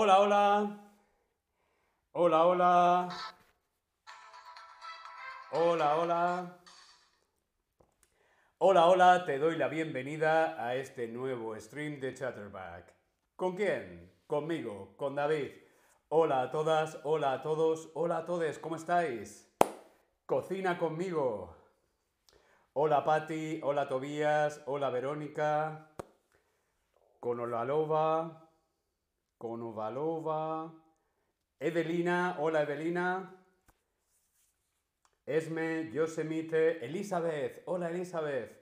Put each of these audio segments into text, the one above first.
Hola, hola. Hola, hola. Hola, hola. Hola, hola, te doy la bienvenida a este nuevo stream de Chatterback. ¿Con quién? Conmigo, con David. Hola a todas, hola a todos, hola a todos, ¿cómo estáis? Cocina conmigo. Hola Patti, hola Tobías, hola Verónica. Conolalova. Konovalova. Evelina, hola Evelina. Esme, Yosemite, Elizabeth, hola Elizabeth.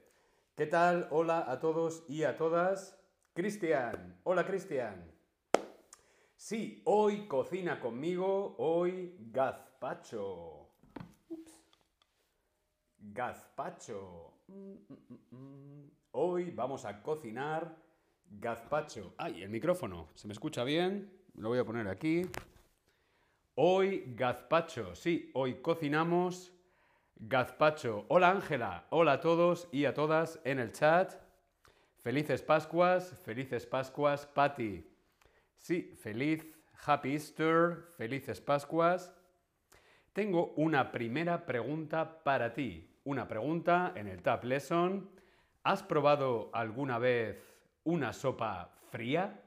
¿Qué tal? Hola a todos y a todas. Cristian, hola Cristian. Sí, hoy cocina conmigo, hoy gazpacho. Gazpacho. Mm, mm, mm, hoy vamos a cocinar Gazpacho. Ay, el micrófono. ¿Se me escucha bien? Lo voy a poner aquí. Hoy gazpacho. Sí, hoy cocinamos gazpacho. Hola Ángela. Hola a todos y a todas en el chat. Felices Pascuas. Felices Pascuas. Patty. Sí, feliz. Happy Easter. Felices Pascuas. Tengo una primera pregunta para ti. Una pregunta en el Tab Lesson. ¿Has probado alguna vez una sopa fría?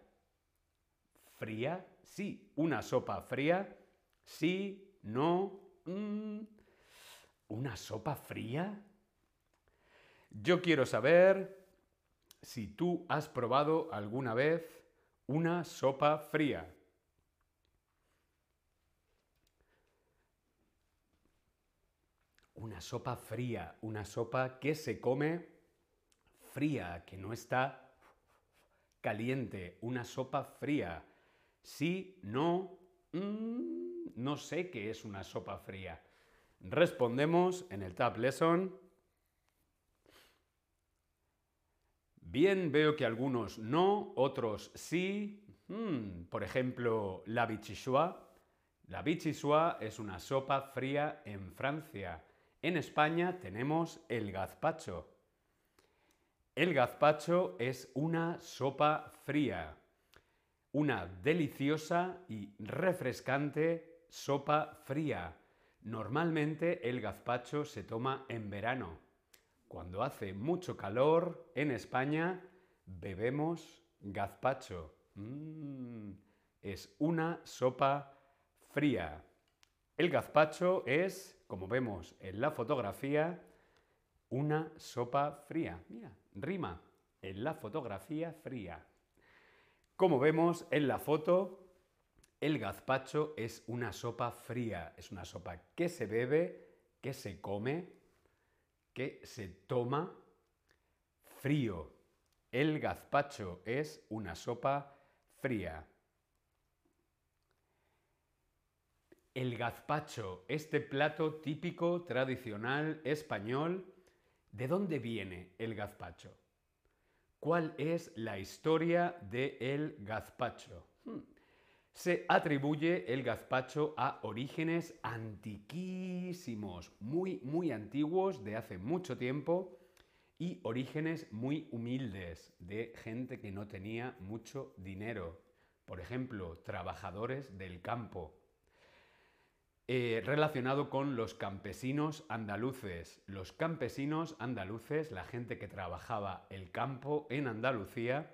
¿Fría? Sí, una sopa fría. Sí, no. Mm. ¿Una sopa fría? Yo quiero saber si tú has probado alguna vez una sopa fría. Una sopa fría, una sopa que se come fría, que no está caliente, una sopa fría. Sí, no, mm, no sé qué es una sopa fría. Respondemos en el Tab Lesson. Bien, veo que algunos no, otros sí. Hmm, por ejemplo, la bichishua. La bichishua es una sopa fría en Francia. En España tenemos el gazpacho. El gazpacho es una sopa fría, una deliciosa y refrescante sopa fría. Normalmente el gazpacho se toma en verano. Cuando hace mucho calor en España bebemos gazpacho. Mm, es una sopa fría. El gazpacho es, como vemos en la fotografía, una sopa fría. Mira, rima en la fotografía fría. Como vemos en la foto, el gazpacho es una sopa fría, es una sopa que se bebe, que se come, que se toma frío. El gazpacho es una sopa fría. El gazpacho, este plato típico, tradicional, español, ¿De dónde viene el gazpacho? ¿Cuál es la historia del gazpacho? Hmm. Se atribuye el gazpacho a orígenes antiquísimos, muy, muy antiguos, de hace mucho tiempo, y orígenes muy humildes, de gente que no tenía mucho dinero. Por ejemplo, trabajadores del campo, eh, relacionado con los campesinos andaluces. Los campesinos andaluces, la gente que trabajaba el campo en Andalucía,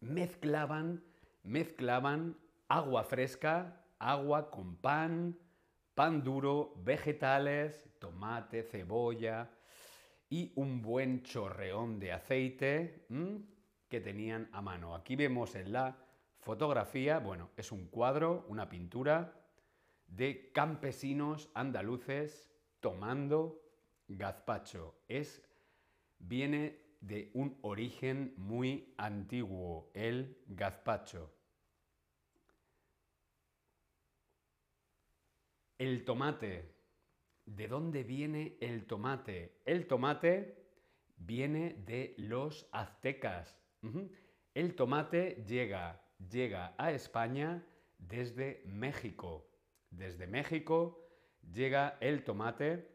mezclaban, mezclaban agua fresca, agua con pan, pan duro, vegetales, tomate, cebolla y un buen chorreón de aceite que tenían a mano. Aquí vemos en la fotografía, bueno, es un cuadro, una pintura de campesinos andaluces tomando gazpacho. Es, viene de un origen muy antiguo, el gazpacho. El tomate. ¿De dónde viene el tomate? El tomate viene de los aztecas. El tomate llega, llega a España desde México. Desde México llega el tomate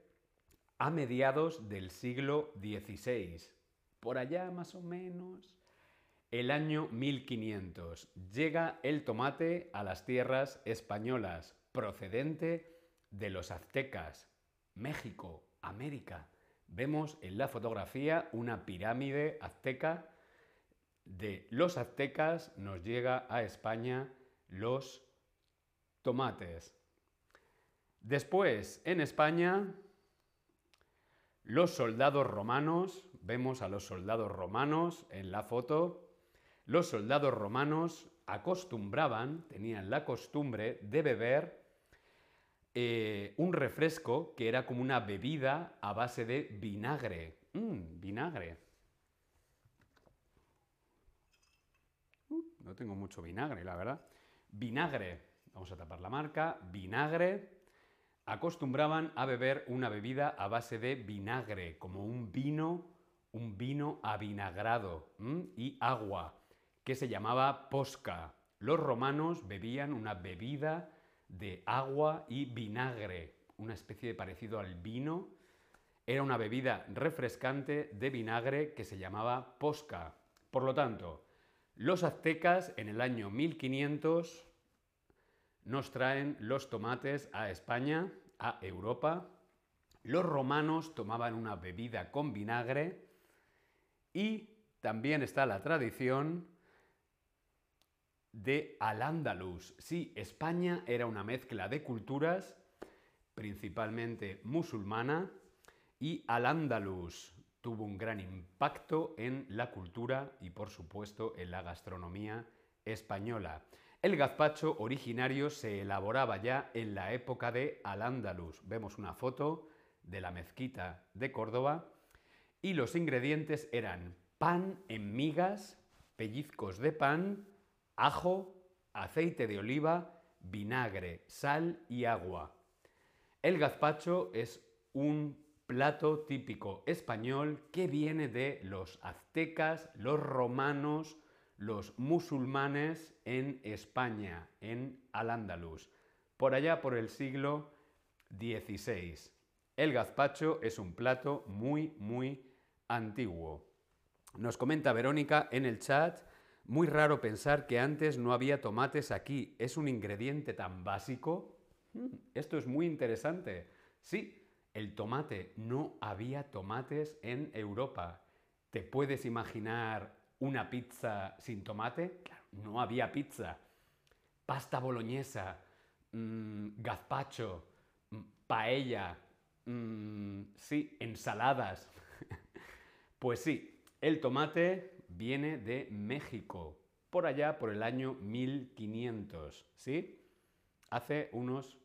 a mediados del siglo XVI. Por allá más o menos, el año 1500. Llega el tomate a las tierras españolas, procedente de los aztecas, México, América. Vemos en la fotografía una pirámide azteca. De los aztecas nos llega a España los tomates. Después, en España, los soldados romanos, vemos a los soldados romanos en la foto, los soldados romanos acostumbraban, tenían la costumbre de beber eh, un refresco que era como una bebida a base de vinagre. Mm, vinagre. Uh, no tengo mucho vinagre, la verdad. Vinagre. Vamos a tapar la marca. Vinagre. Acostumbraban a beber una bebida a base de vinagre, como un vino, un vino avinagrado y agua, que se llamaba posca. Los romanos bebían una bebida de agua y vinagre, una especie de parecido al vino. Era una bebida refrescante de vinagre que se llamaba posca. Por lo tanto, los aztecas en el año 1500 nos traen los tomates a España, a Europa. Los romanos tomaban una bebida con vinagre y también está la tradición de Al-Ándalus. Sí, España era una mezcla de culturas, principalmente musulmana, y Al-Ándalus tuvo un gran impacto en la cultura y, por supuesto, en la gastronomía española. El gazpacho originario se elaboraba ya en la época de Al-Ándalus. Vemos una foto de la mezquita de Córdoba y los ingredientes eran pan en migas, pellizcos de pan, ajo, aceite de oliva, vinagre, sal y agua. El gazpacho es un plato típico español que viene de los aztecas, los romanos, los musulmanes en España, en Al-Ándalus, por allá por el siglo XVI. El gazpacho es un plato muy, muy antiguo. Nos comenta Verónica en el chat muy raro pensar que antes no había tomates aquí. ¿Es un ingrediente tan básico? Hmm, esto es muy interesante. Sí, el tomate. No había tomates en Europa. ¿Te puedes imaginar una pizza sin tomate? Claro, no había pizza. Pasta boloñesa, mmm, gazpacho, mm, paella, mm, sí, ensaladas. pues sí, el tomate viene de México, por allá por el año 1500, ¿sí? Hace unos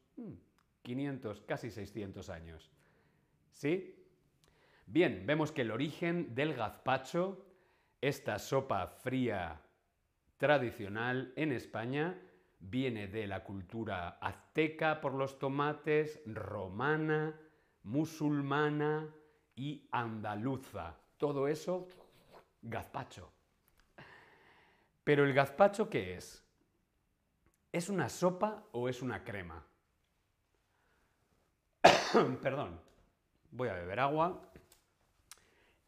500, hmm, casi 600 años. ¿Sí? Bien, vemos que el origen del gazpacho, esta sopa fría tradicional en España, viene de la cultura azteca por los tomates, romana, musulmana y andaluza. Todo eso gazpacho. Pero el gazpacho, ¿qué es? ¿Es una sopa o es una crema? Perdón, voy a beber agua.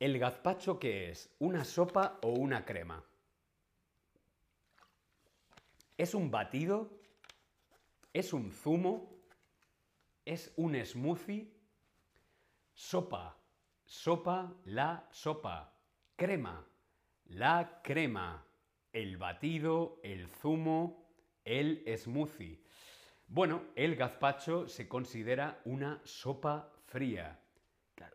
¿El gazpacho qué es? ¿Una sopa o una crema? ¿Es un batido? ¿Es un zumo? ¿Es un smoothie? Sopa. Sopa, la sopa. Crema. La crema. El batido, el zumo, el smoothie. Bueno, el gazpacho se considera una sopa fría.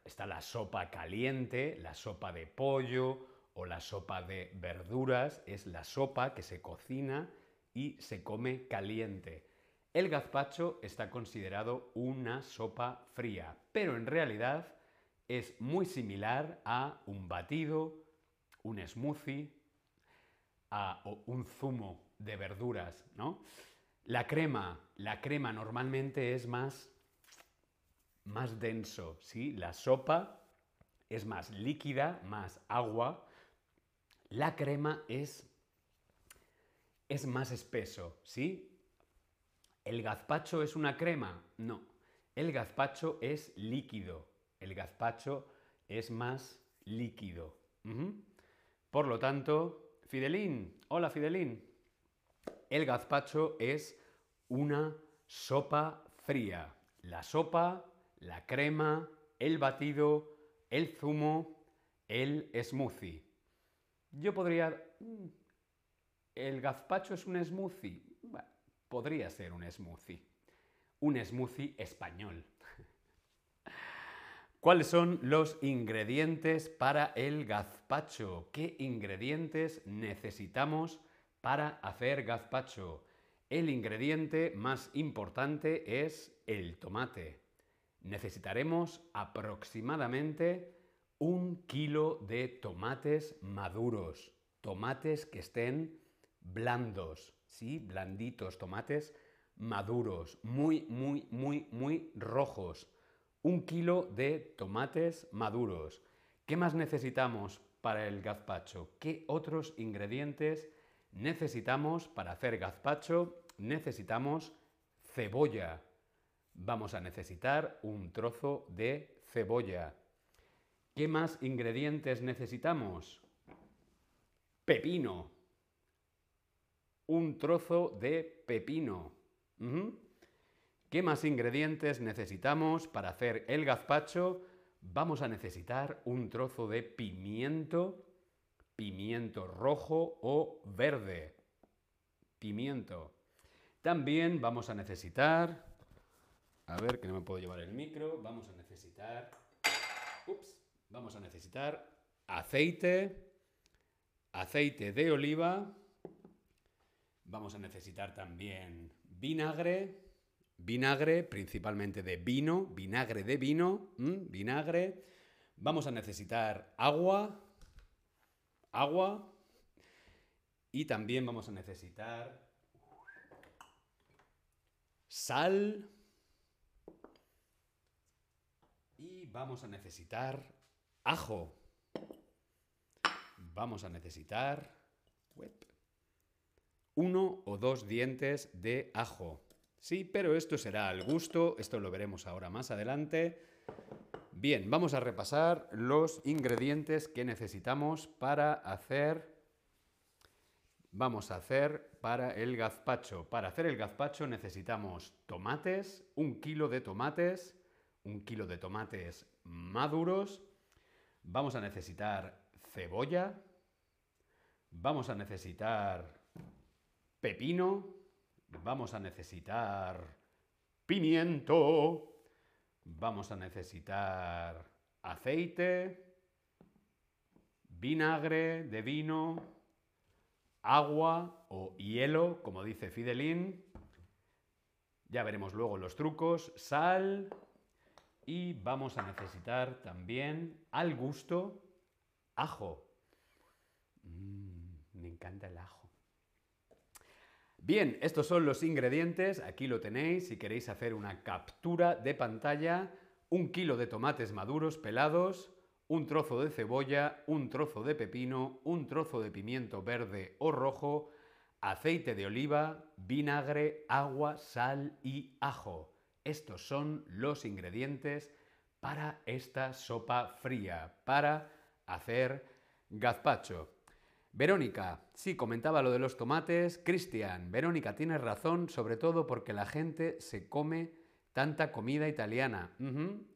Está la sopa caliente, la sopa de pollo o la sopa de verduras. Es la sopa que se cocina y se come caliente. El gazpacho está considerado una sopa fría, pero en realidad es muy similar a un batido, un smoothie, a, o un zumo de verduras, ¿no? La crema, la crema normalmente es más, más denso, ¿sí? La sopa es más líquida, más agua. La crema es, es más espeso, ¿sí? ¿El gazpacho es una crema? No. El gazpacho es líquido, el gazpacho es más líquido. Por lo tanto, Fidelín, hola Fidelín. El gazpacho es una sopa fría. La sopa, la crema, el batido, el zumo, el smoothie. Yo podría... Mm, ¿El gazpacho es un smoothie? podría ser un smoothie. Un smoothie español. ¿Cuáles son los ingredientes para el gazpacho? ¿Qué ingredientes necesitamos para hacer gazpacho? El ingrediente más importante es el tomate. Necesitaremos aproximadamente un kilo de tomates maduros, tomates que estén blandos, ¿sí? Blanditos, tomates maduros, muy, muy, muy, muy rojos. Un kilo de tomates maduros. ¿Qué más necesitamos para el gazpacho? ¿Qué otros ingredientes necesitamos para hacer gazpacho? Necesitamos cebolla. Vamos a necesitar un trozo de cebolla. ¿Qué más ingredientes necesitamos? Pepino. Un trozo de pepino. ¿Qué más ingredientes necesitamos para hacer el gazpacho? Vamos a necesitar un trozo de pimiento, pimiento rojo o verde. Pimiento. También vamos a necesitar, a ver que no me puedo llevar el micro, vamos a necesitar, ups, vamos a necesitar aceite, aceite de oliva, vamos a necesitar también vinagre, vinagre, principalmente de vino, vinagre de vino, vinagre. Vamos a necesitar agua, agua. Y también vamos a necesitar sal. Y vamos a necesitar ajo. Vamos a necesitar uno o dos dientes de ajo. Sí, pero esto será al gusto, esto lo veremos ahora más adelante. Bien, vamos a repasar los ingredientes que necesitamos para hacer... Vamos a hacer para el gazpacho. Para hacer el gazpacho necesitamos tomates, un kilo de tomates, un kilo de tomates maduros. Vamos a necesitar cebolla. Vamos a necesitar pepino, Vamos a necesitar pimiento. Vamos a necesitar aceite, vinagre de vino, agua o hielo, como dice Fidelín. Ya veremos luego los trucos, sal y vamos a necesitar también al gusto ajo. Mm, me encanta el ajo. Bien, estos son los ingredientes, aquí lo tenéis, si queréis hacer una captura de pantalla, un kilo de tomates maduros pelados, un trozo de cebolla, un trozo de pepino, un trozo de pimiento verde o rojo, aceite de oliva, vinagre, agua, sal y ajo. Estos son los ingredientes para esta sopa fría, para hacer gazpacho. Verónica, sí, comentaba lo de los tomates. Cristian, Verónica, tienes razón, sobre todo porque la gente se come tanta comida italiana.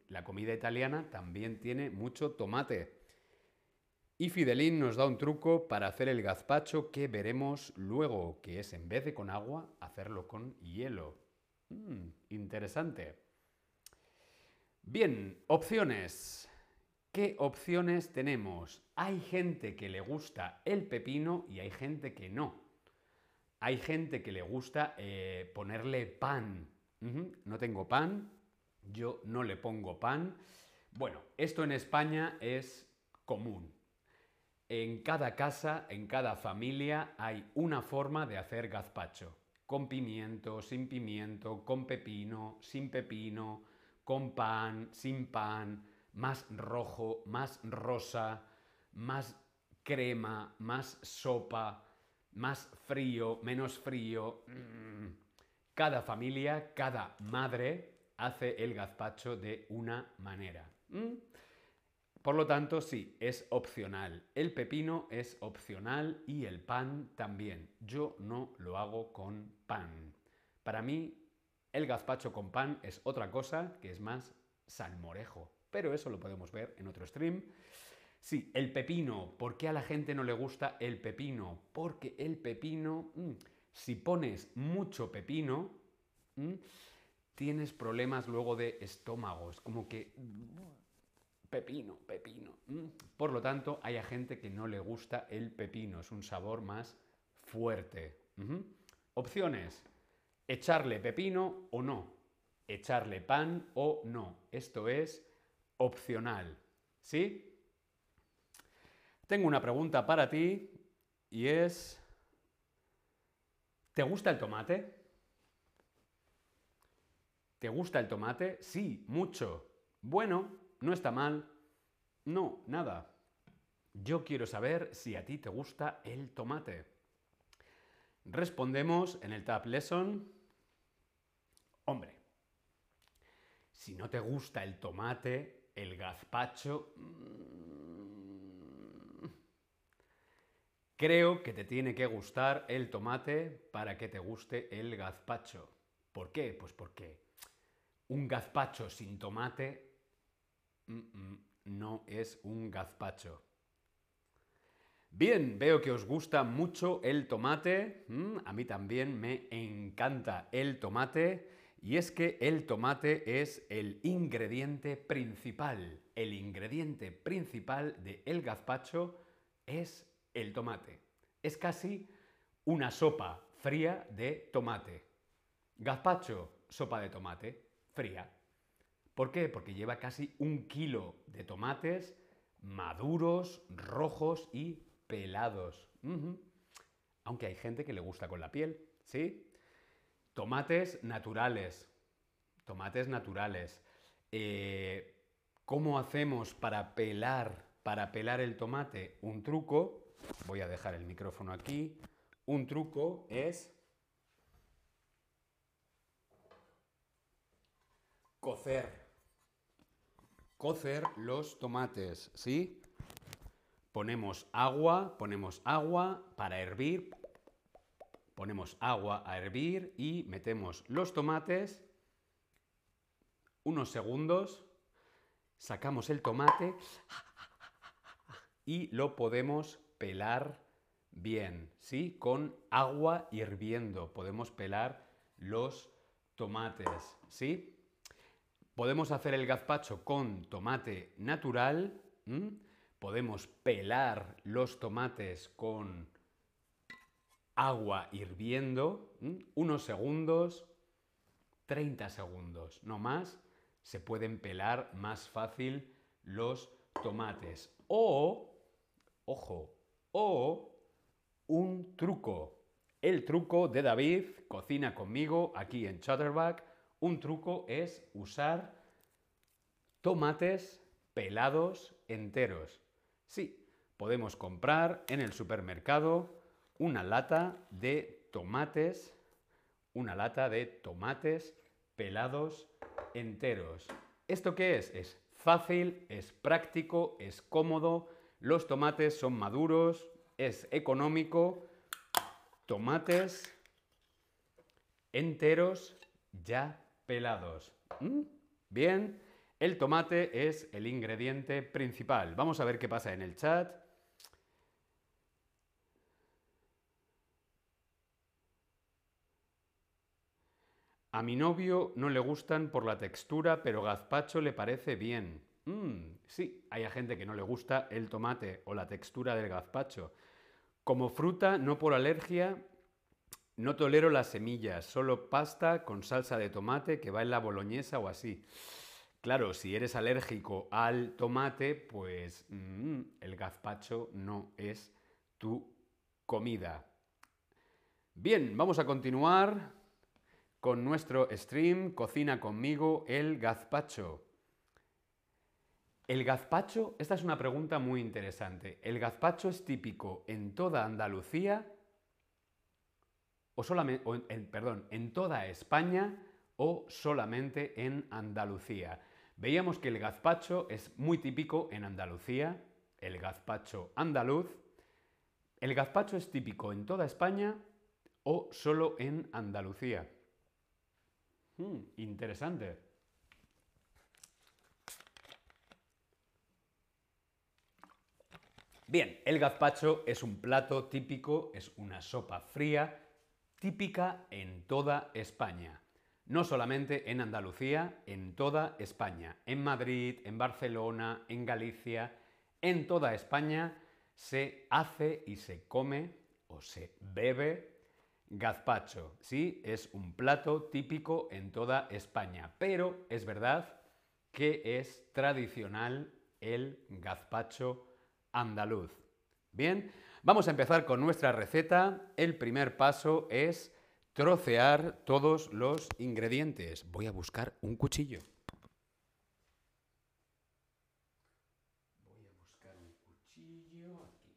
La comida italiana también tiene mucho tomate. Y Fidelín nos da un truco para hacer el gazpacho que veremos luego, que es en vez de con agua, hacerlo con hielo. Mm, interesante. Bien, opciones. ¿Qué opciones tenemos? Hay gente que le gusta el pepino y hay gente que no. Hay gente que le gusta eh, ponerle pan. No tengo pan, yo no le pongo pan. Bueno, esto en España es común. En cada casa, en cada familia hay una forma de hacer gazpacho. Con pimiento, sin pimiento, con pepino, sin pepino, con pan, sin pan más rojo, más rosa, más crema, más sopa, más frío, menos frío. Mm. Cada familia, cada madre hace el gazpacho de una manera. Mm. Por lo tanto, sí, es opcional. El pepino es opcional y el pan también. Yo no lo hago con pan. Para mí, el gazpacho con pan es otra cosa que es más salmorejo. Pero eso lo podemos ver en otro stream. Sí, el pepino. ¿Por qué a la gente no le gusta el pepino? Porque el pepino, mm, si pones mucho pepino, mm, tienes problemas luego de estómago. Es como que pepino, pepino. Mm. Por lo tanto, hay a gente que no le gusta el pepino, es un sabor más fuerte. Opciones, echarle pepino o no, echarle pan o no. Esto es opcional. ¿Sí? Tengo una pregunta para ti y es, ¿te gusta el tomate? ¿Te gusta el tomate? Sí, mucho. Bueno, no está mal. No, nada. Yo quiero saber si a ti te gusta el tomate. Respondemos en el Tab Lesson. Hombre, si no te gusta el tomate, el gazpacho... Mm, creo que te tiene que gustar el tomate para que te guste el gazpacho. ¿Por qué? Pues porque un gazpacho sin tomate no es un gazpacho. Bien, veo que os gusta mucho el tomate. Mm, a mí también me encanta el tomate. Y es que el tomate es el ingrediente principal. El ingrediente principal del el gazpacho es el tomate. Es casi una sopa fría de tomate. Gazpacho, sopa de tomate, fría. ¿Por qué? Porque lleva casi un kilo de tomates maduros, rojos y pelados. Aunque hay gente que le gusta con la piel, ¿sí? Tomates naturales. Tomates naturales. Eh, ¿Cómo hacemos para pelar, para pelar el tomate? Un truco, voy a dejar el micrófono aquí. Un truco es cocer cocer los tomates, ¿sí? Ponemos agua, ponemos agua para hervir, ponemos agua a hervir y metemos los tomates unos segundos, sacamos el tomate y lo podemos pelar bien, ¿sí? Con agua hirviendo podemos pelar los tomates, ¿sí? Podemos hacer el gazpacho con tomate natural. Podemos pelar los tomates con agua hirviendo. Unos segundos, 30 segundos, no más. Se pueden pelar más fácil los tomates. O, ojo, o un truco. El truco de David, cocina conmigo aquí en Chatterback un truco es usar tomates pelados enteros. Sí, podemos comprar en el supermercado una lata de tomates, una lata de tomates pelados enteros. ¿Esto qué es? Es fácil, es práctico, es cómodo, los tomates son maduros, es económico. Tomates enteros ya pelados. ¿Mm? Bien, el tomate es el ingrediente principal. Vamos a ver qué pasa en el chat. A mi novio no le gustan por la textura, pero gazpacho le parece bien. Mm, sí, hay gente que no le gusta el tomate o la textura del gazpacho. Como fruta, no por alergia, no tolero las semillas, solo pasta con salsa de tomate que va en la boloñesa o así. Claro, si eres alérgico al tomate, pues mm, el gazpacho no es tu comida. Bien, vamos a continuar con nuestro stream Cocina conmigo el gazpacho. El gazpacho, esta es una pregunta muy interesante. ¿El gazpacho es típico en toda Andalucía o solamente, en, perdón, en toda España o solamente en Andalucía. Veíamos que el gazpacho es muy típico en Andalucía, el gazpacho andaluz. ¿El gazpacho es típico en toda España o solo en Andalucía? Hmm, interesante. Bien, el gazpacho es un plato típico, es una sopa fría típica en toda España. No solamente en Andalucía, en toda España. En Madrid, en Barcelona, en Galicia, en toda España se hace y se come o se bebe gazpacho. Sí, es un plato típico en toda España, pero es verdad que es tradicional el gazpacho andaluz. Bien, vamos a empezar con nuestra receta. El primer paso es trocear todos los ingredientes. Voy a buscar un cuchillo. Voy a buscar un cuchillo aquí.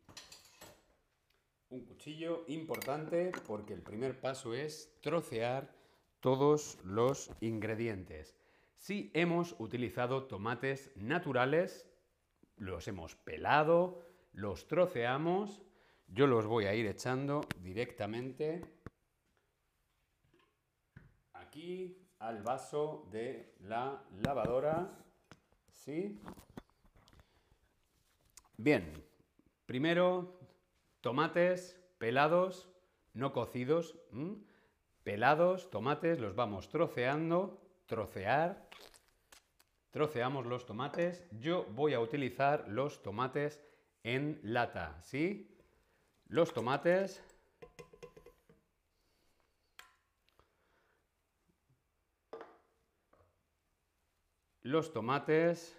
Un cuchillo importante porque el primer paso es trocear todos los ingredientes. Si hemos utilizado tomates naturales, los hemos pelado, los troceamos, yo los voy a ir echando directamente aquí al vaso de la lavadora. ¿Sí? Bien, primero tomates pelados, no cocidos, pelados, tomates, los vamos troceando, trocear, troceamos los tomates. Yo voy a utilizar los tomates en lata, ¿sí? Los tomates los tomates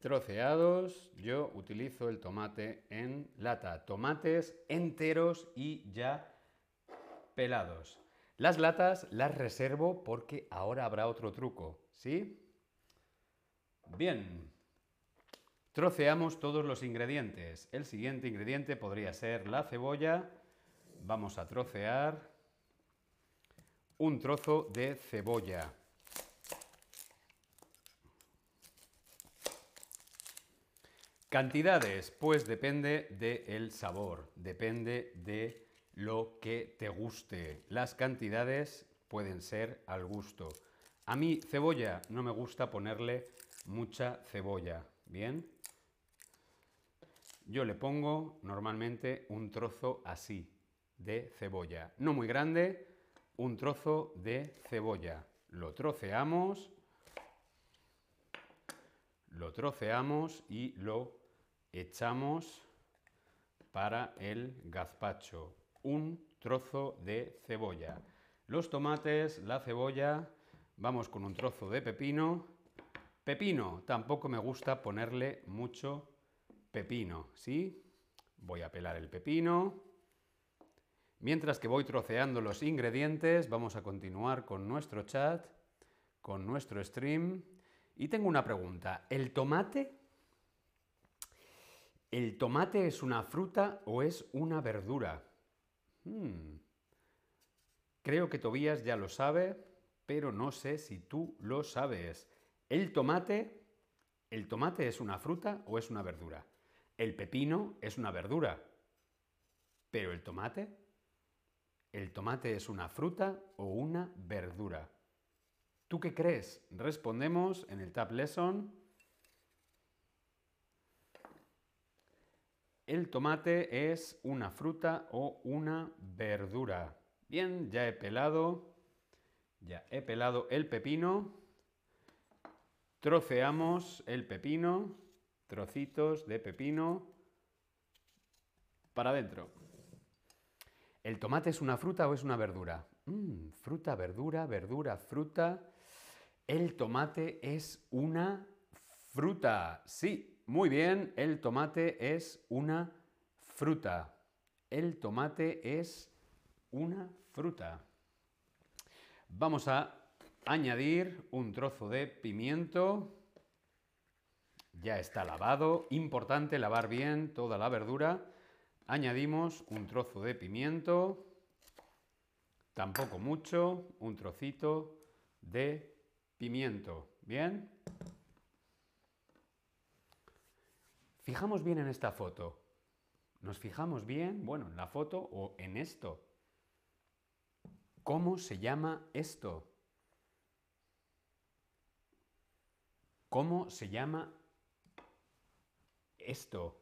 troceados, yo utilizo el tomate en lata. Tomates enteros y ya pelados. Las latas las reservo porque ahora habrá otro truco, ¿sí? Bien. Troceamos todos los ingredientes. El siguiente ingrediente podría ser la cebolla. Vamos a trocear un trozo de cebolla. Cantidades, pues depende del sabor, depende de lo que te guste. Las cantidades pueden ser al gusto. A mí cebolla no me gusta ponerle mucha cebolla, ¿bien? Yo le pongo normalmente un trozo así de cebolla. No muy grande, un trozo de cebolla. Lo troceamos, lo troceamos y lo echamos para el gazpacho un trozo de cebolla. Los tomates, la cebolla, vamos con un trozo de pepino. Pepino, tampoco me gusta ponerle mucho pepino, ¿sí? Voy a pelar el pepino. Mientras que voy troceando los ingredientes, vamos a continuar con nuestro chat, con nuestro stream. Y tengo una pregunta. ¿El tomate? ¿El tomate es una fruta o es una verdura? Hmm. Creo que Tobías ya lo sabe, pero no sé si tú lo sabes. ¿El tomate? ¿El tomate es una fruta o es una verdura? El pepino es una verdura. ¿Pero el tomate? ¿El tomate es una fruta o una verdura? ¿Tú qué crees? Respondemos en el Tab Lesson. El tomate es una fruta o una verdura. Bien, ya he pelado. Ya he pelado el pepino. Troceamos el pepino. Trocitos de pepino. Para adentro. ¿El tomate es una fruta o es una verdura? Mm, fruta, verdura, verdura, fruta. El tomate es una fruta. Sí, muy bien, el tomate es una fruta. El tomate es una fruta. Vamos a añadir un trozo de pimiento. Ya está lavado. Importante lavar bien toda la verdura. Añadimos un trozo de pimiento. Tampoco mucho. Un trocito de pimiento. ¿Bien? Fijamos bien en esta foto. ¿Nos fijamos bien, bueno, en la foto o en esto? ¿Cómo se llama esto? ¿Cómo se llama esto?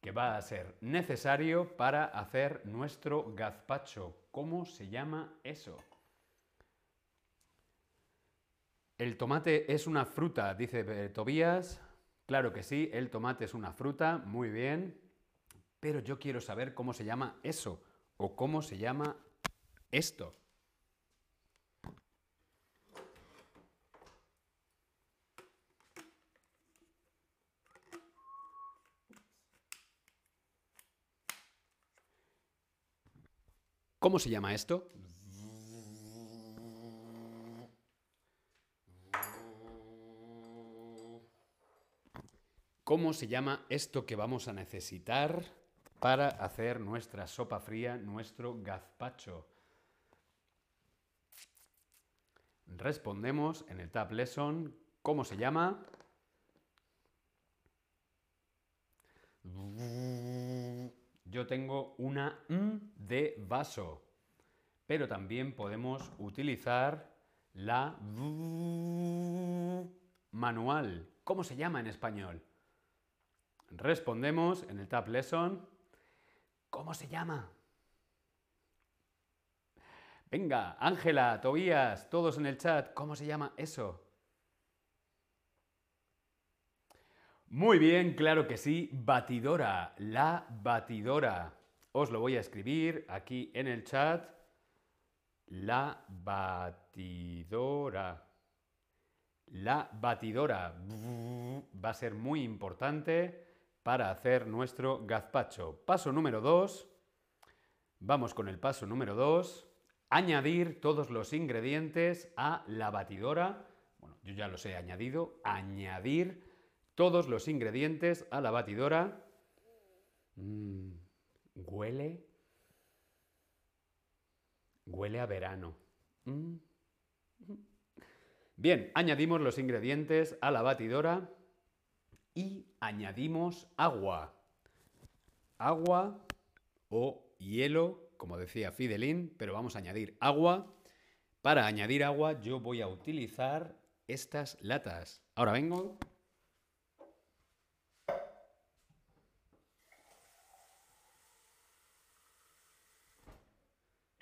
Que va a ser necesario para hacer nuestro gazpacho. ¿Cómo se llama eso? El tomate es una fruta, dice eh, Tobías. Claro que sí, el tomate es una fruta, muy bien. Pero yo quiero saber cómo se llama eso o cómo se llama esto. ¿Cómo se llama esto? ¿Cómo se llama esto que vamos a necesitar para hacer nuestra sopa fría, nuestro gazpacho? Respondemos en el Tab Lesson. ¿Cómo se llama? Yo tengo una M de vaso, pero también podemos utilizar la manual. ¿Cómo se llama en español? Respondemos en el Tab Lesson. ¿Cómo se llama? Venga, Ángela, Tobías, todos en el chat, ¿cómo se llama eso? Muy bien, claro que sí, batidora, la batidora. Os lo voy a escribir aquí en el chat. La batidora. La batidora va a ser muy importante para hacer nuestro gazpacho. Paso número 2. Vamos con el paso número 2. Añadir todos los ingredientes a la batidora. Bueno, yo ya los he añadido. Añadir todos los ingredientes a la batidora. Mm, huele. Huele a verano. Mm. Bien, añadimos los ingredientes a la batidora y añadimos agua. Agua o hielo, como decía Fidelín, pero vamos a añadir agua. Para añadir agua yo voy a utilizar estas latas. Ahora vengo.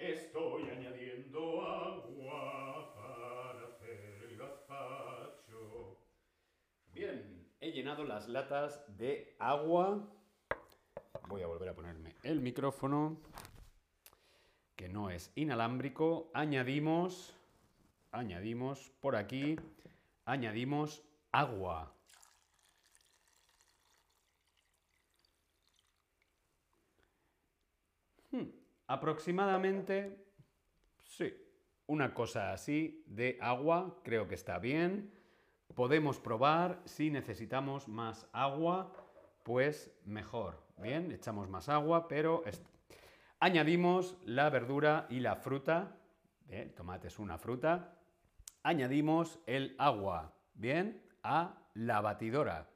Estoy añadiendo agua para hacer el gazpacho. Bien, he las latas de agua. Voy a volver a ponerme el micrófono, que no es inalámbrico. Añadimos, añadimos por aquí, añadimos agua. Hmm, aproximadamente, sí, una cosa así de agua, creo que está bien. Podemos probar si necesitamos más agua, pues mejor. Bien, echamos más agua, pero añadimos la verdura y la fruta. el tomate es una fruta. Añadimos el agua, bien, a la batidora.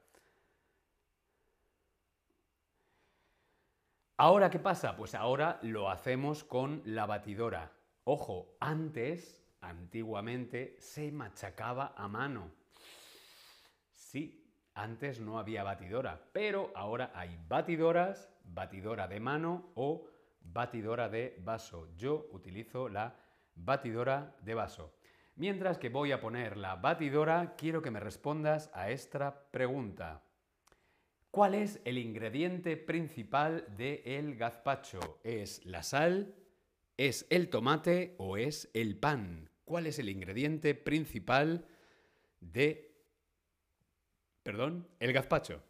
Ahora, ¿qué pasa? Pues ahora lo hacemos con la batidora. Ojo, antes, antiguamente, se machacaba a mano. Sí, antes no había batidora, pero ahora hay batidoras, batidora de mano o batidora de vaso. Yo utilizo la batidora de vaso. Mientras que voy a poner la batidora, quiero que me respondas a esta pregunta. ¿Cuál es el ingrediente principal del gazpacho? ¿Es la sal? ¿Es el tomate o es el pan? ¿Cuál es el ingrediente principal de Perdón, el gazpacho.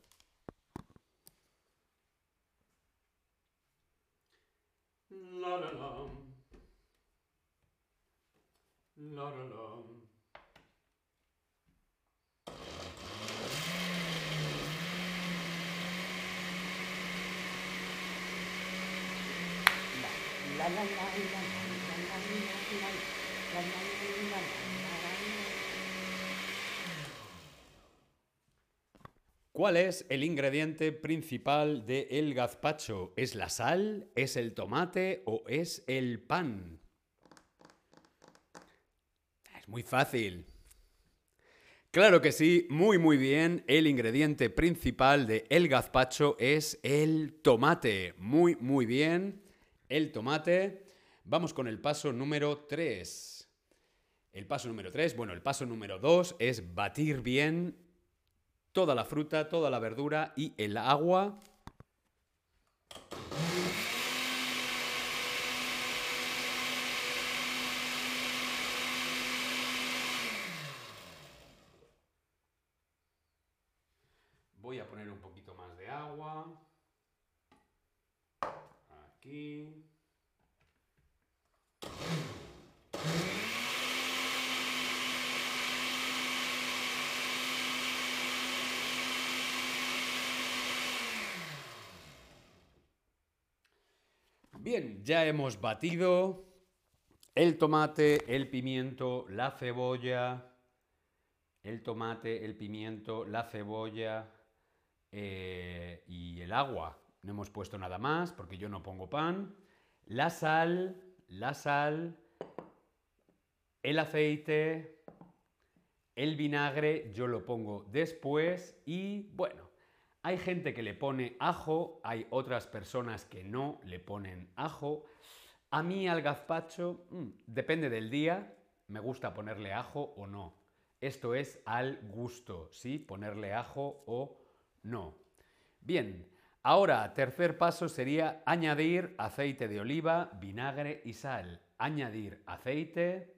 ¿Cuál es el ingrediente principal del gazpacho? ¿Es la sal? ¿Es el tomate? ¿O es el pan? Es muy fácil. Claro que sí, muy muy bien. El ingrediente principal de el gazpacho es el tomate. Muy muy bien. El tomate. Vamos con el paso número 3. El paso número 3, bueno, el paso número 2 es batir bien toda la fruta, toda la verdura y el agua. Voy a poner un poquito más de agua. Aquí. Bien, ya hemos batido el tomate, el pimiento, la cebolla, el tomate, el pimiento, la cebolla eh, y el agua. No hemos puesto nada más porque yo no pongo pan. La sal, la sal, el aceite, el vinagre, yo lo pongo después y bueno, hay gente que le pone ajo, hay otras personas que no le ponen ajo. A mí al gazpacho, mm, depende del día, me gusta ponerle ajo o no. Esto es al gusto, ¿sí? Ponerle ajo o no. Bien, ahora tercer paso sería añadir aceite de oliva, vinagre y sal. Añadir aceite,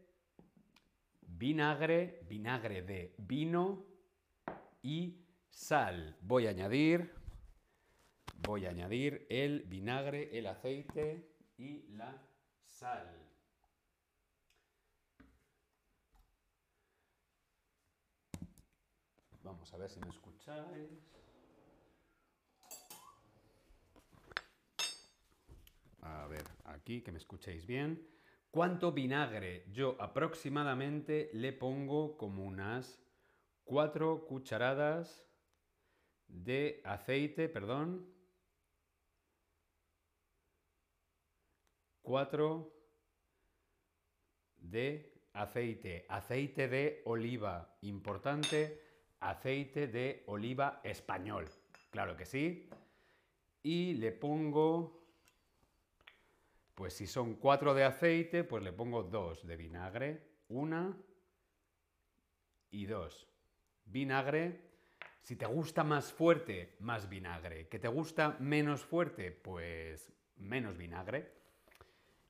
vinagre, vinagre de vino y sal. Voy a añadir, voy a añadir el vinagre, el aceite y la sal. Vamos a ver si me escucháis. A ver, aquí que me escuchéis bien. ¿Cuánto vinagre? Yo aproximadamente le pongo como unas 4 cucharadas de aceite, perdón. 4 de aceite, aceite de oliva, importante, aceite de oliva español, claro que sí. Y le pongo, pues si son 4 de aceite, pues le pongo 2 de vinagre, una y dos. Vinagre, si te gusta más fuerte, más vinagre. ¿Que te gusta menos fuerte? Pues menos vinagre.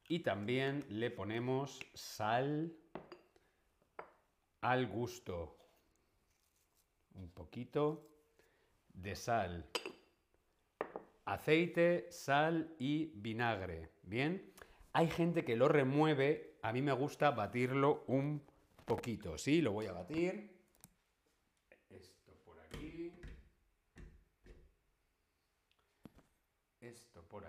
Y también le ponemos sal al gusto. Un poquito de sal. Aceite, sal y vinagre. ¿Bien? Hay gente que lo remueve. A mí me gusta batirlo un poquito. Sí, lo voy a batir. por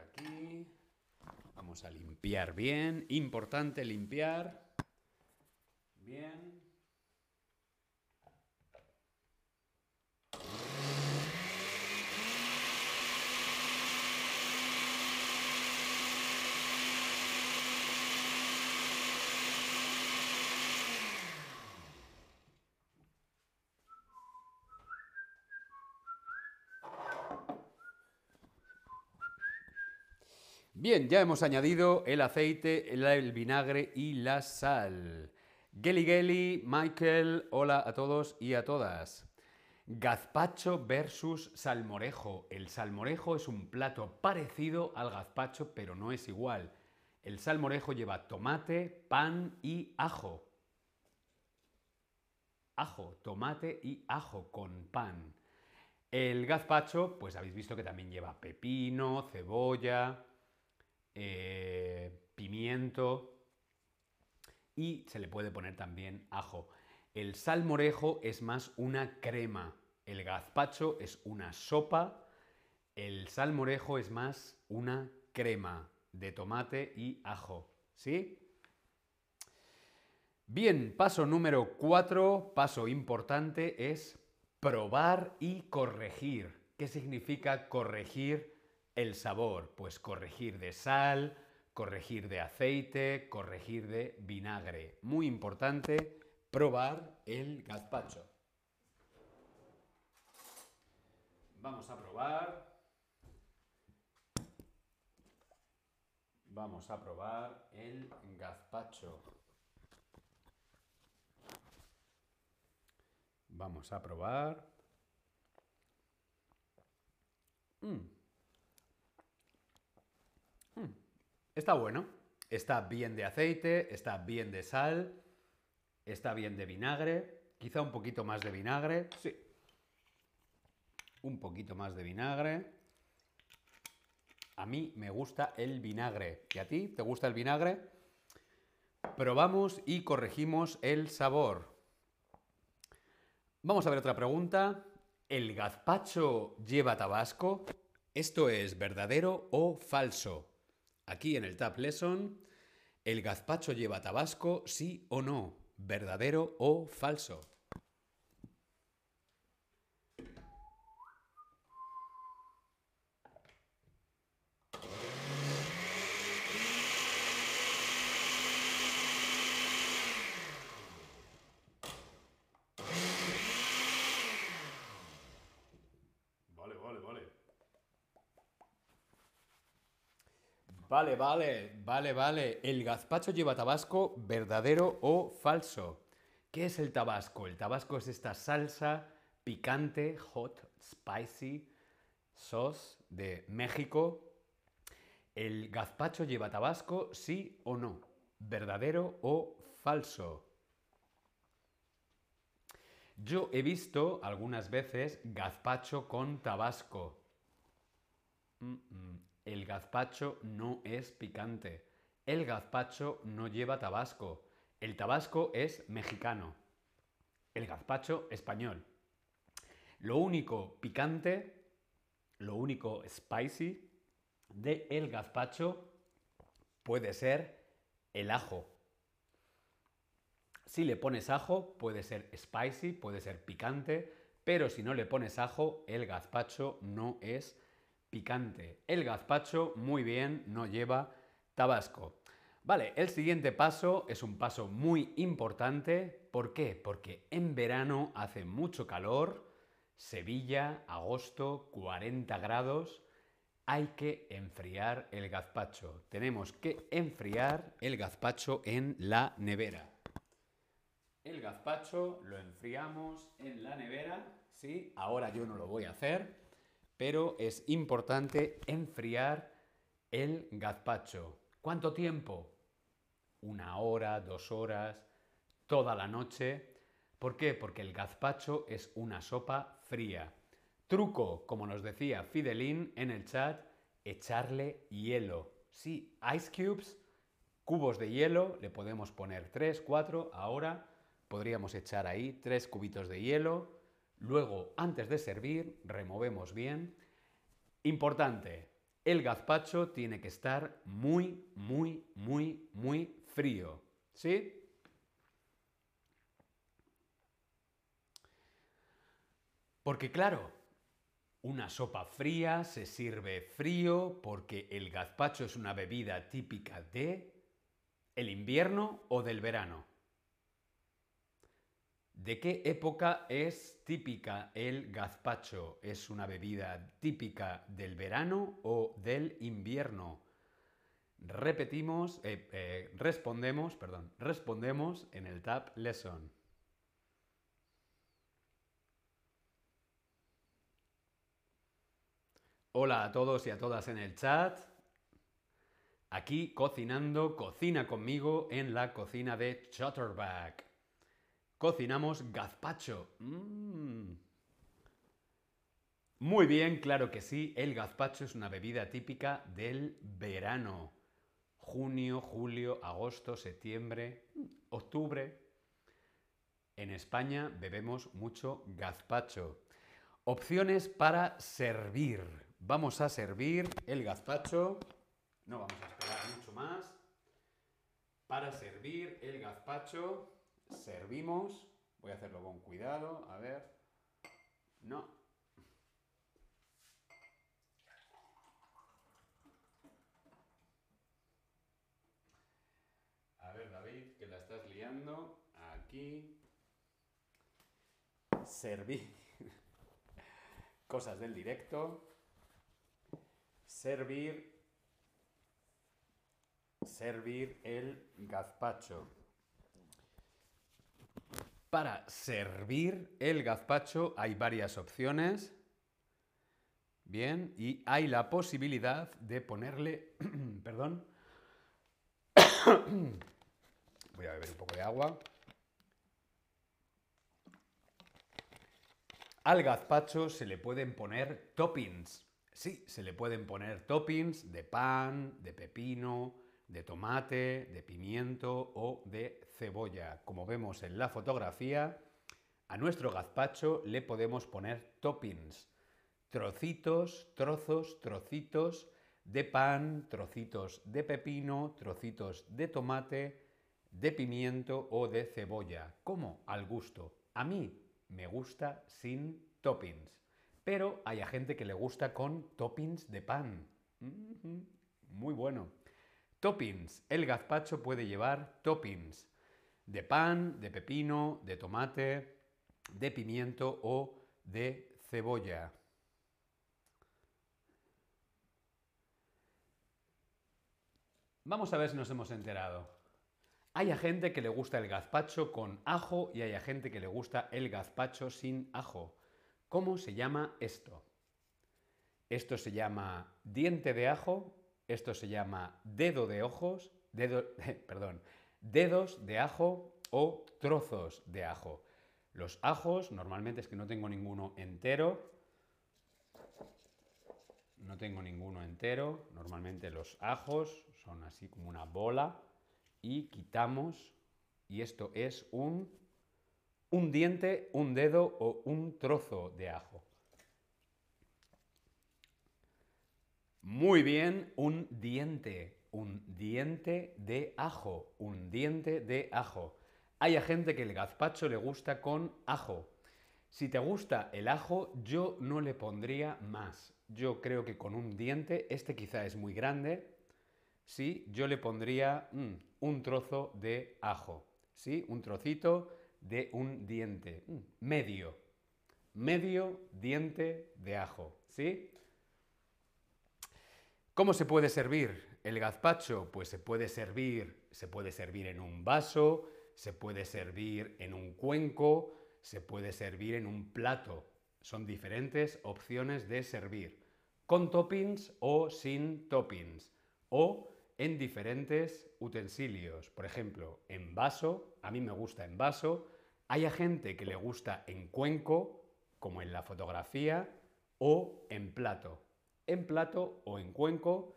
Vamos a limpiar bien. Importante limpiar. Bien. Bien, ya hemos añadido el aceite, el, vinagre y la sal. Geli Geli, Michael, hola a todos y a todas. Gazpacho versus salmorejo. El salmorejo es un plato parecido al gazpacho, pero no es igual. El salmorejo lleva tomate, pan y ajo. Ajo, tomate y ajo con pan. El gazpacho, pues habéis visto que también lleva pepino, cebolla, eh, pimiento y se le puede poner también ajo. El salmorejo es más una crema, el gazpacho es una sopa, el salmorejo es más una crema de tomate y ajo. ¿Sí? Bien, paso número 4, paso importante, es Probar y corregir. ¿Qué significa corregir el sabor? Pues corregir de sal, corregir de aceite, corregir de vinagre. Muy importante probar el gazpacho. Vamos a probar. Vamos a probar el gazpacho. Vamos a probar. Mm. Está bueno. Está bien de aceite, está bien de sal, está bien de vinagre. Quizá un poquito más de vinagre. Sí. Un poquito más de vinagre. A mí me gusta el vinagre. ¿Y a ti? ¿Te gusta el vinagre? Probamos y corregimos el sabor. Vamos a ver otra pregunta. ¿El gazpacho lleva tabasco? ¿Esto es verdadero o falso? Aquí en el Tab Lesson, ¿el gazpacho lleva tabasco, sí o no? ¿Verdadero o falso? Vale, vale, vale, vale. ¿El gazpacho lleva tabasco verdadero o falso? ¿Qué es el tabasco? El tabasco es esta salsa picante, hot, spicy, sauce de México. ¿El gazpacho lleva tabasco, sí o no? ¿Verdadero o falso? Yo he visto algunas veces gazpacho con tabasco. Mm, mm. El gazpacho no es picante. El gazpacho no lleva tabasco. El tabasco es mexicano. El gazpacho español. Lo único picante, lo único spicy de el gazpacho puede ser el ajo. Si le pones ajo, puede ser spicy, puede ser picante, pero si no le pones ajo, el gazpacho no es El gazpacho, muy bien, no lleva tabasco. Vale, el siguiente paso es un paso muy importante. ¿Por qué? Porque en verano hace mucho calor, Sevilla, agosto, 40 grados. Hay que enfriar el gazpacho. Tenemos que enfriar el gazpacho en la nevera. El gazpacho lo enfriamos en la nevera. Sí, ahora yo no lo voy a hacer pero es importante enfriar el gazpacho. ¿Cuánto tiempo? Una hora, dos horas, toda la noche. ¿Por qué? Porque el gazpacho es una sopa fría. Truco, como nos decía Fidelín en el chat, echarle hielo. Sí, ice cubes, cubos de hielo, le podemos poner 3, 4, ahora podríamos echar ahí 3 cubitos de hielo, Luego, antes de servir, removemos bien. Importante, el gazpacho tiene que estar muy, muy, muy, muy frío. ¿Sí? Porque claro, una sopa fría se sirve frío porque el gazpacho es una bebida típica de el invierno o del verano. ¿De qué época es típica el gazpacho? ¿Es una bebida típica del verano o del invierno? Repetimos, eh, eh, respondemos, perdón, respondemos en el Tab Lesson. Hola a todos y a todas en el chat. Aquí cocinando, cocina conmigo en la cocina de Chutterback. Cocinamos gazpacho. Mm. Muy bien, claro que sí. El gazpacho es una bebida típica del verano. Junio, julio, agosto, septiembre, octubre. En España bebemos mucho gazpacho. Opciones para servir. Vamos a servir el gazpacho. No vamos a esperar mucho más. Para servir el gazpacho servimos. Voy a hacerlo con cuidado, a ver. No. A ver, David, que la estás liando. Aquí. Servir. Cosas del directo. Servir. Servir el gazpacho. Para servir el gazpacho hay varias opciones. Bien, y hay la posibilidad de ponerle, perdón, voy a beber un poco de agua. Al gazpacho se le pueden poner toppings. Sí, se le pueden poner toppings de pan, de pepino, de tomate, de pimiento o de cebolla. Como vemos en la fotografía, a nuestro gazpacho le podemos poner toppings. Trocitos, trozos, trocitos de pan, trocitos de pepino, trocitos de tomate, de pimiento o de cebolla. Como al gusto. A mí me gusta sin toppings. Pero hay gente que le gusta con toppings de pan. Muy bueno. Toppings. El gazpacho puede llevar toppings de pan, de pepino, de tomate, de pimiento o de cebolla. Vamos a ver si nos hemos enterado. Hay gente que le gusta el gazpacho con ajo y hay gente que le gusta el gazpacho sin ajo. ¿Cómo se llama esto? Esto se llama diente de ajo, esto se llama dedo de ojos, dedo, perdón, dedos de ajo o trozos de ajo. Los ajos, normalmente es que no tengo ninguno entero. No tengo ninguno entero. Normalmente los ajos son así como una bola. Y quitamos. Y esto es un, un diente, un dedo o un trozo de ajo. Muy bien, un diente un diente de ajo, un diente de ajo. Hay gente que el gazpacho le gusta con ajo. Si te gusta el ajo, yo no le pondría más. Yo creo que con un diente, este quizá es muy grande, sí, yo le pondría mm, un trozo de ajo, sí, un trocito de un diente, mm, medio, medio diente de ajo, ¿sí? ¿Cómo se puede servir? El gazpacho, pues se puede servir, se puede servir en un vaso, se puede servir en un cuenco, se puede servir en un plato. Son diferentes opciones de servir, con toppings o sin toppings, o en diferentes utensilios. Por ejemplo, en vaso, a mí me gusta en vaso, hay gente que le gusta en cuenco, como en la fotografía, o en plato. En plato o en cuenco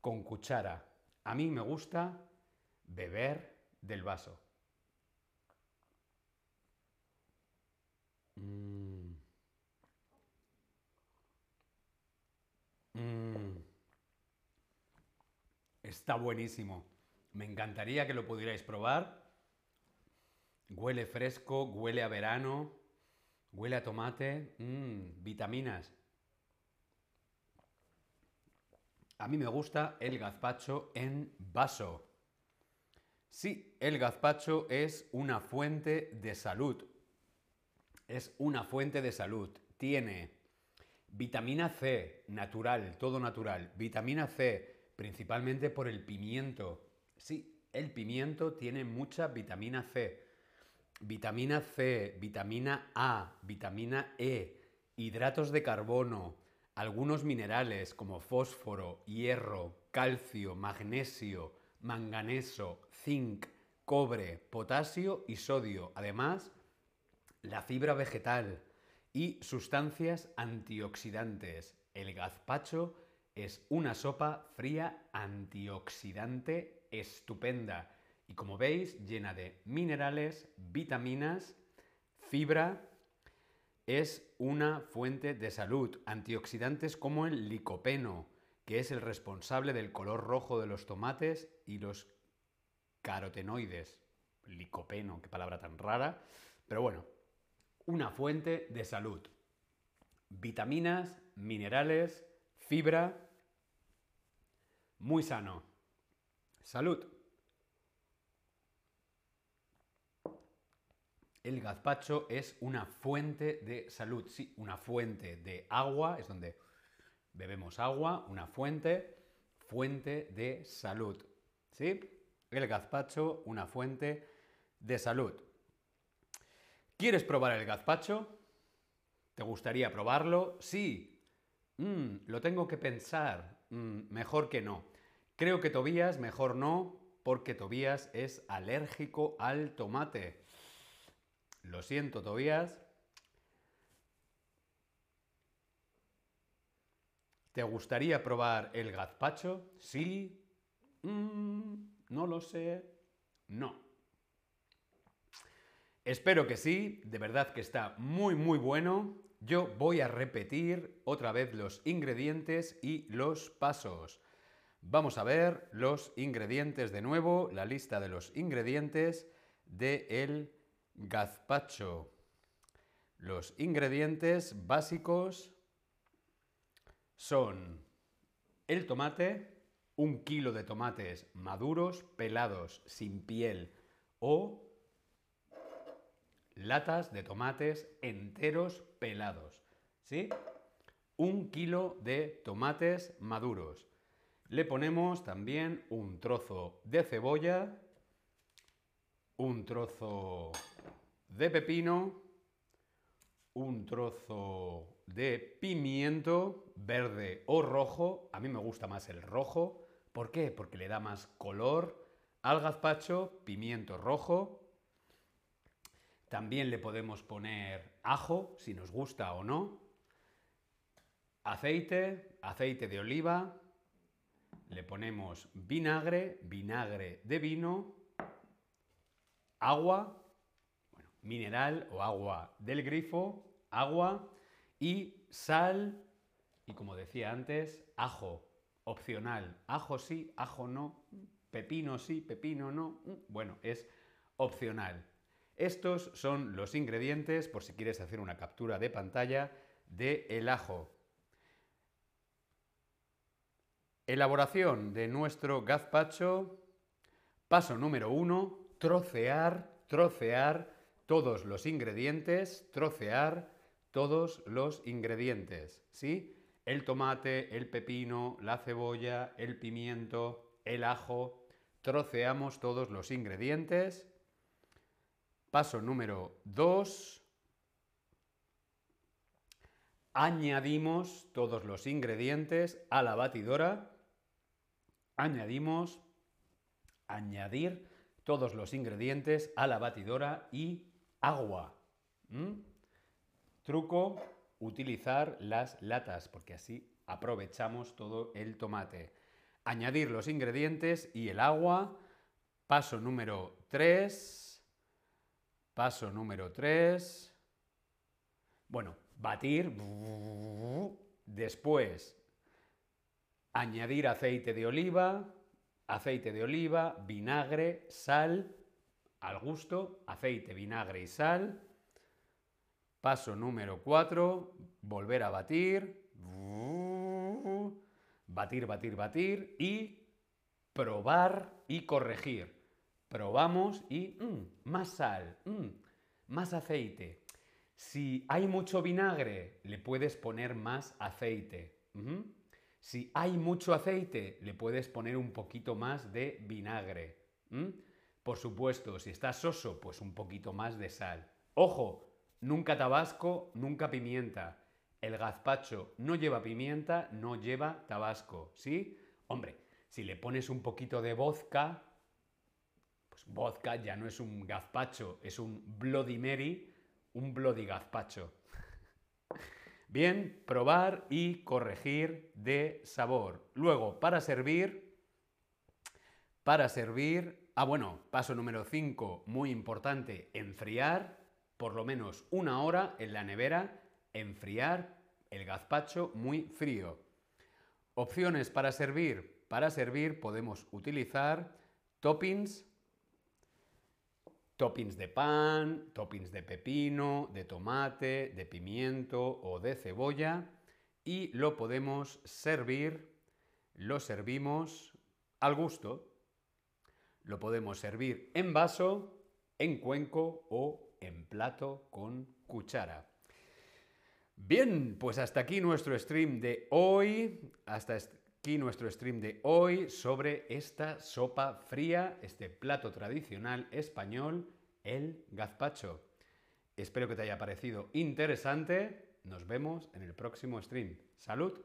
con cuchara. A mí me gusta beber del vaso. Mm. Mm. Está buenísimo. Me encantaría que lo pudierais probar. Huele fresco, huele a verano, huele a tomate, mm, vitaminas. A mí me gusta el gazpacho en vaso. Sí, el gazpacho es una fuente de salud. Es una fuente de salud. Tiene vitamina C, natural, todo natural. Vitamina C, principalmente por el pimiento. Sí, el pimiento tiene mucha vitamina C. Vitamina C, vitamina A, vitamina E, hidratos de carbono, algunos minerales como fósforo, hierro, calcio, magnesio, manganeso, zinc, cobre, potasio y sodio. Además, la fibra vegetal y sustancias antioxidantes. El gazpacho es una sopa fría antioxidante estupenda y como veis llena de minerales, vitaminas, fibra es una fuente de salud. Antioxidantes como el licopeno, que es el responsable del color rojo de los tomates y los carotenoides. Licopeno, qué palabra tan rara. Pero bueno, una fuente de salud. vitaminas, minerales, fibra. Muy sano. Salud. El gazpacho es una fuente de salud, sí, una fuente de agua, es donde bebemos agua, una fuente, fuente de salud, ¿sí? El gazpacho, una fuente de salud. ¿Quieres probar el gazpacho? ¿Te gustaría probarlo? Sí. Mm, lo tengo que pensar. Mm, mejor que no. Creo que Tobías, mejor no, porque Tobías es alérgico al tomate. Lo siento, Tobías. ¿Te gustaría probar el gazpacho? Sí. Mm, no lo sé. No. Espero que sí, de verdad que está muy muy bueno. Yo voy a repetir otra vez los ingredientes y los pasos. Vamos a ver los ingredientes de nuevo, la lista de los ingredientes del el gazpacho. Los ingredientes básicos son el tomate, un kilo de tomates maduros, pelados, sin piel o latas de tomates enteros pelados. ¿Sí? Un kilo de tomates maduros. Le ponemos también un trozo de cebolla, un trozo de pepino, un trozo de pimiento verde o rojo. A mí me gusta más el rojo. ¿Por qué? Porque le da más color al gazpacho, pimiento rojo. También le podemos poner ajo, si nos gusta o no. Aceite, aceite de oliva. Le ponemos vinagre, vinagre de vino. Agua, mineral o agua del grifo, agua y sal y como decía antes, ajo, opcional. Ajo sí, ajo no, pepino sí, pepino no. Bueno, es opcional. Estos son los ingredientes, por si quieres hacer una captura de pantalla, de el ajo. Elaboración de nuestro gazpacho. Paso número uno, trocear, trocear todos los ingredientes, trocear todos los ingredientes, ¿sí? El tomate, el pepino, la cebolla, el pimiento, el ajo, troceamos todos los ingredientes. Paso número 2. Añadimos todos los ingredientes a la batidora. Añadimos, añadir todos los ingredientes a la batidora y agua. Truco, utilizar las latas, porque así aprovechamos todo el tomate. Añadir los ingredientes y el agua. Paso número 3 Paso número 3. Bueno, batir. Después, añadir aceite de oliva, aceite de oliva, vinagre, sal, al gusto, aceite, vinagre y sal. Paso número 4, volver a batir. Batir, batir, batir y probar y corregir. Probamos y mm, más sal, mm, más aceite. Si hay mucho vinagre, le puedes poner más aceite. Si hay mucho aceite, le puedes poner un poquito más de vinagre. Por supuesto, si está soso, pues un poquito más de sal. Ojo, nunca tabasco, nunca pimienta. El gazpacho no lleva pimienta, no lleva tabasco, ¿sí? Hombre, si le pones un poquito de vodka, vodka ya no es un gazpacho, es un Bloody Mary, un Bloody gazpacho. Bien, probar y corregir de sabor. Luego, para servir, para servir, ah bueno, paso número 5, muy importante, enfriar por lo menos una hora en la nevera, enfriar el gazpacho muy frío. Opciones para servir. Para servir podemos utilizar toppings toppings de pan, toppings de pepino, de tomate, de pimiento o de cebolla y lo podemos servir, lo servimos al gusto. Lo podemos servir en vaso, en cuenco o en plato con cuchara. Bien, pues hasta aquí nuestro stream de hoy. Hasta aquí nuestro stream de hoy sobre esta sopa fría, este plato tradicional español, el gazpacho. Espero que te haya parecido interesante. Nos vemos en el próximo stream. ¡Salud!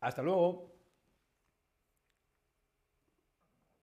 Hasta luego.